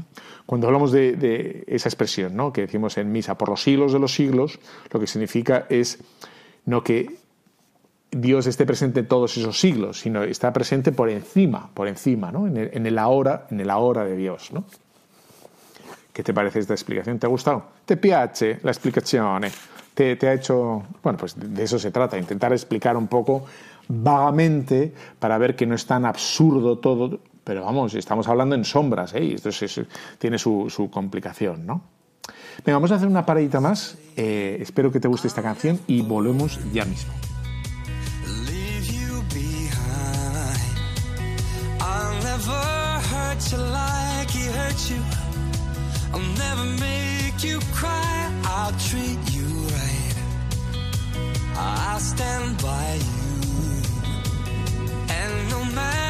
A: Cuando hablamos de, esa expresión ¿no? que decimos en misa, por los siglos de los siglos, lo que significa es no que Dios esté presente en todos esos siglos, sino está presente por encima, por encima, ¿no? en, el, en ahora, en el ahora de Dios. ¿no? ¿Qué te parece esta explicación? ¿Te ha gustado? ¿Te piace la explicación? ¿Te, te ha hecho...? Bueno, pues de eso se trata, intentar explicar un poco vagamente para ver que no es tan absurdo todo, pero vamos, estamos hablando en sombras, ¿eh? esto tiene su, complicación, ¿no? Venga, vamos a hacer una paradita más. Eh, espero que te guste esta canción y volvemos ya mismo. never make you cry, I'll treat you right. I'll stand by you. And no matter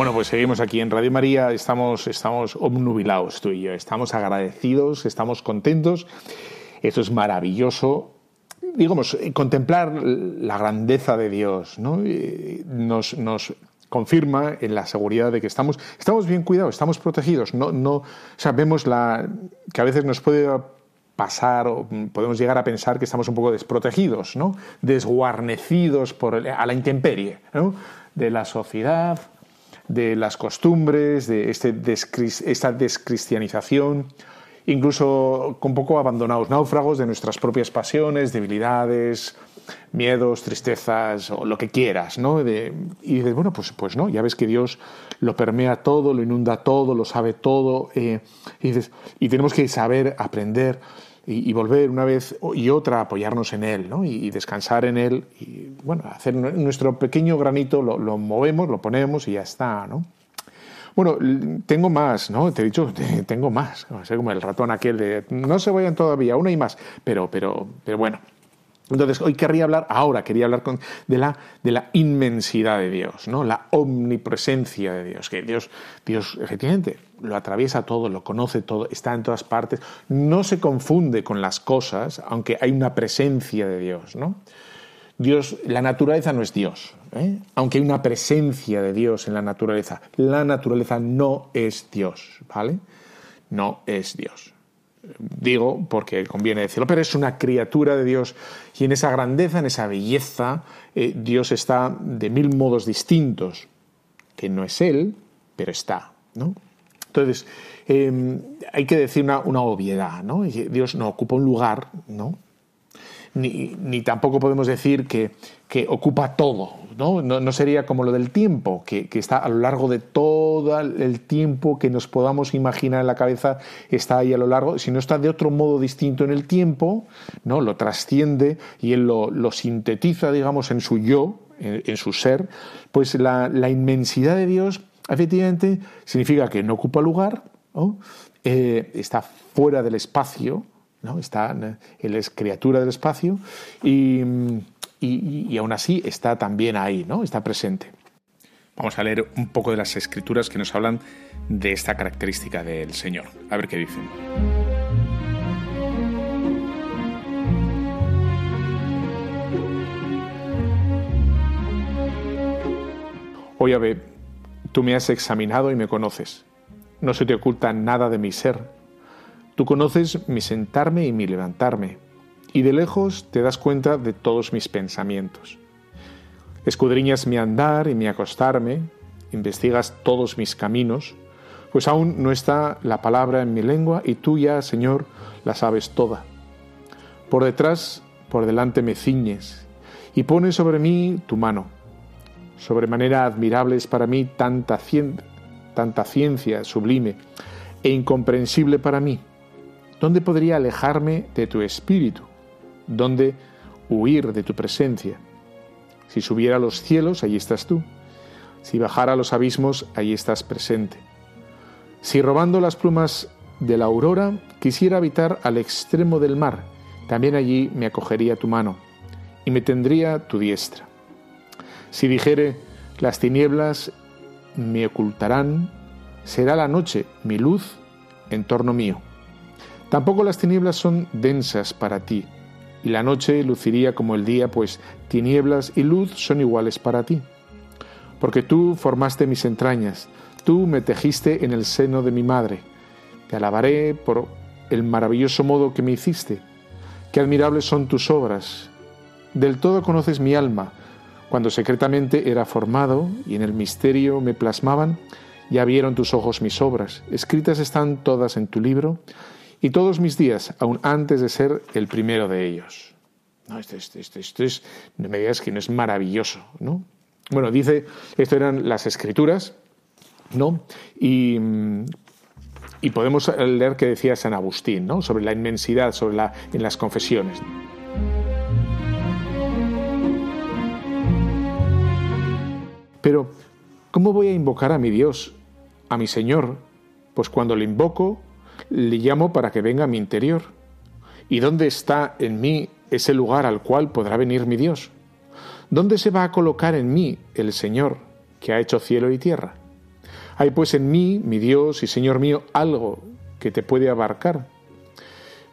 A: Bueno, pues seguimos aquí en Radio María, estamos, estamos obnubilados tú y yo, estamos agradecidos, estamos contentos, esto es maravilloso. Digamos, contemplar la grandeza de Dios ¿no? nos, nos confirma en la seguridad de que estamos, estamos bien cuidados, estamos protegidos. No, no, sabemos la, que a veces nos puede pasar o podemos llegar a pensar que estamos un poco desprotegidos, ¿no? desguarnecidos por, a la intemperie ¿no? de la sociedad, de las costumbres, de este esta descristianización, incluso con poco abandonados, náufragos de nuestras propias pasiones, debilidades, miedos, tristezas o lo que quieras, ¿no? y dices, bueno, pues, pues no, ya ves que Dios lo permea todo, lo inunda todo, lo sabe todo, eh, y, dices, y tenemos que saber aprender y, volver una vez y otra a apoyarnos en Él, ¿no? Y, descansar en Él, y bueno, hacer nuestro pequeño granito, lo, lo movemos, lo ponemos y ya está, ¿no? Bueno, tengo más, ¿no? Te he dicho, tengo más. Como el ratón aquel de, no se vayan todavía, una y más. Pero, pero, pero bueno, Entonces, hoy querría hablar, ahora quería hablar con, de, la, de la inmensidad de Dios, ¿no? la omnipresencia de Dios, que Dios, Dios efectivamente lo atraviesa todo, lo conoce todo, está en todas partes, no se confunde con las cosas, aunque hay una presencia de Dios. ¿no? Dios, la naturaleza no es Dios, ¿eh? aunque hay una presencia de Dios en la naturaleza. La naturaleza no es Dios, ¿vale? No es Dios. Digo porque conviene decirlo, pero es una criatura de Dios y en esa grandeza, en esa belleza, eh, Dios está de mil modos distintos, que no es Él, pero está, ¿no? Entonces, em, hay que decir una, una obviedad, ¿no? Dios no ocupa un lugar, ¿no? ni, tampoco podemos decir que, ocupa todo. ¿No? ¿no? sería como lo del tiempo, que, está a lo largo de todo el tiempo que nos podamos imaginar en la cabeza, está ahí a lo largo, si no está de otro modo distinto en el tiempo, ¿no? lo trasciende y él lo, sintetiza, digamos, en su yo, en, su ser, pues la, inmensidad de Dios efectivamente significa que no ocupa lugar, eh, está fuera del espacio, ¿no? Está, él es criatura del espacio y, y, aún así está también ahí, ¿no? está presente. Vamos a leer un poco de las escrituras que nos hablan de esta característica del Señor. A ver qué dicen. Oye, Abe, tú me has examinado y me conoces. No se te oculta nada de mi ser Tú conoces mi sentarme y mi levantarme, y de lejos te das cuenta de todos mis pensamientos. Escudriñas mi andar y mi acostarme, investigas todos mis caminos, pues aún no está la palabra en mi lengua y tú ya, Señor, la sabes toda. Por detrás, por delante me ciñes y pones sobre mí tu mano. Sobremanera admirable es para mí tanta, tanta ciencia sublime e incomprensible para mí ¿Dónde podría alejarme de tu espíritu? ¿Dónde huir de tu presencia? Si subiera a los cielos, allí estás tú. Si bajara a los abismos, allí estás presente. Si robando las plumas de la aurora quisiera habitar al extremo del mar, también allí me acogería tu mano y me tendría tu diestra. Si dijere, las tinieblas me ocultarán, será la noche mi luz en torno mío. Tampoco las tinieblas son densas para ti, y la noche luciría como el día, pues tinieblas y luz son iguales para ti. Porque tú formaste mis entrañas, tú me tejiste en el seno de mi madre. Te alabaré por el maravilloso modo que me hiciste. Qué admirables son tus obras. Del todo conoces mi alma. Cuando secretamente era formado y en el misterio me plasmaban, ya vieron tus ojos mis obras. Escritas están todas en tu libro y todos mis días, aún antes de ser el primero de ellos. No, esto, es, no me digas que no es maravilloso, ¿no? Bueno, dice, esto eran las escrituras, ¿no? Y, y podemos leer que decía San Agustín, ¿no? Sobre la inmensidad, sobre la, en las confesiones. Pero, ¿cómo voy a invocar a mi Dios, a mi Señor? Pues cuando le invoco, le llamo para que venga a mi interior. ¿Y dónde está en mí ese lugar al cual podrá venir mi Dios? ¿Dónde se va a colocar en mí el Señor, que ha hecho cielo y tierra? Hay pues en mí, mi Dios y Señor mío, algo que te puede abarcar.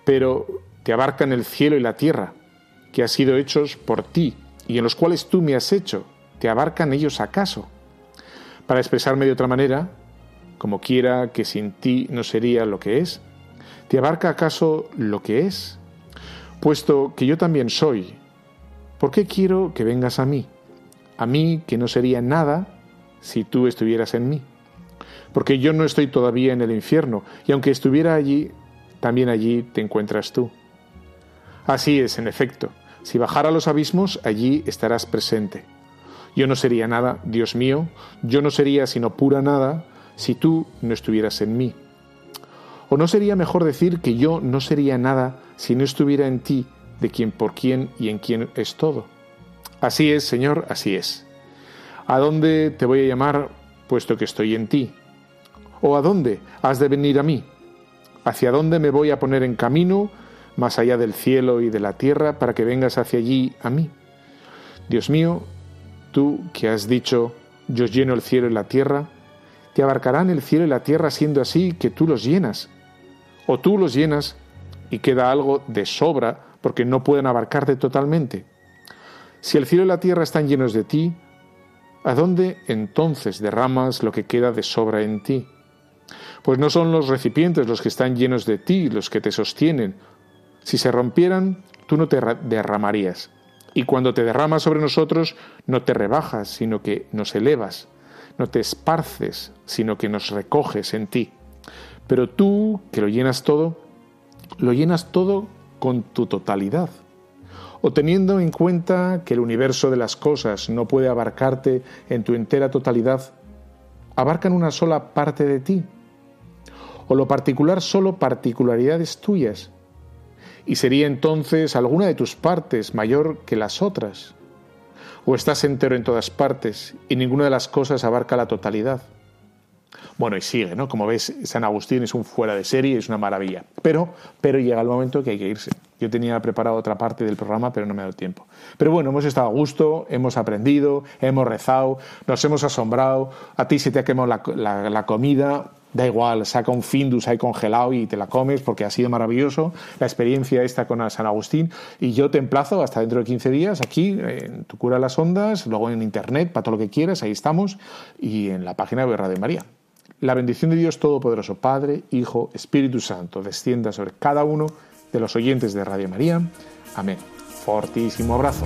A: Pero te abarcan el cielo y la tierra, que han sido hechos por ti y en los cuales tú me has hecho. ¿Te abarcan ellos acaso? Para expresarme de otra manera, como quiera que sin ti no sería lo que es? ¿Te abarca acaso lo que es? Puesto que yo también soy, ¿por qué quiero que vengas a mí? A mí que no sería nada si tú estuvieras en mí. Porque yo no estoy todavía en el infierno, y aunque estuviera allí, también allí te encuentras tú. Así es, en efecto, si bajara a los abismos, allí estarás presente. Yo no sería nada, Dios mío, yo no sería sino pura nada, si tú no estuvieras en mí? ¿O no sería mejor decir que yo no sería nada si no estuviera en ti, de quien por quien y en quien es todo? Así es, Señor, así es. ¿A dónde te voy a llamar puesto que estoy en ti? ¿O a dónde has de venir a mí? ¿Hacia dónde me voy a poner en camino más allá del cielo y de la tierra, para que vengas hacia allí a mí. Dios mío, tú que has dicho, yo lleno el cielo y la tierra, te abarcarán el cielo y la tierra siendo así que tú los llenas. O tú los llenas y queda algo de sobra porque no pueden abarcarte totalmente. Si el cielo y la tierra están llenos de ti, ¿a dónde entonces derramas lo que queda de sobra en ti? Pues no son los recipientes los que están llenos de ti los que te sostienen. Si se rompieran, tú no te derramarías. Y cuando te derramas sobre nosotros, no te rebajas, sino que nos elevas. No te esparces, sino que nos recoges en ti. Pero tú, que lo llenas todo, lo llenas todo con tu totalidad. O teniendo en cuenta que el universo de las cosas no puede abarcarte en tu entera totalidad, abarcan una sola parte de ti. O lo particular solo particularidades tuyas. Y sería entonces alguna de tus partes mayor que las otras. O estás entero en todas partes y ninguna de las cosas abarca la totalidad. Bueno, y sigue, ¿no? Como ves, San Agustín es un fuera de serie, es una maravilla. Pero, pero llega el momento que hay que irse. Yo tenía preparado otra parte del programa, pero no me ha dado tiempo. Pero bueno, hemos estado a gusto, hemos aprendido, hemos rezado, nos hemos asombrado. A ti se te ha quemado la, la comida, da igual, saca un Findus ahí congelado y te la comes porque ha sido maravilloso la experiencia esta con San Agustín. Y yo te emplazo hasta dentro de 15 días aquí en Tu Cura las Ondas, luego en Internet, para todo lo que quieras, ahí estamos, y en la página de Radio María. La bendición de Dios Todopoderoso, Padre, Hijo, Espíritu Santo, descienda sobre cada uno de los oyentes de Radio María. Amén. Fortísimo abrazo.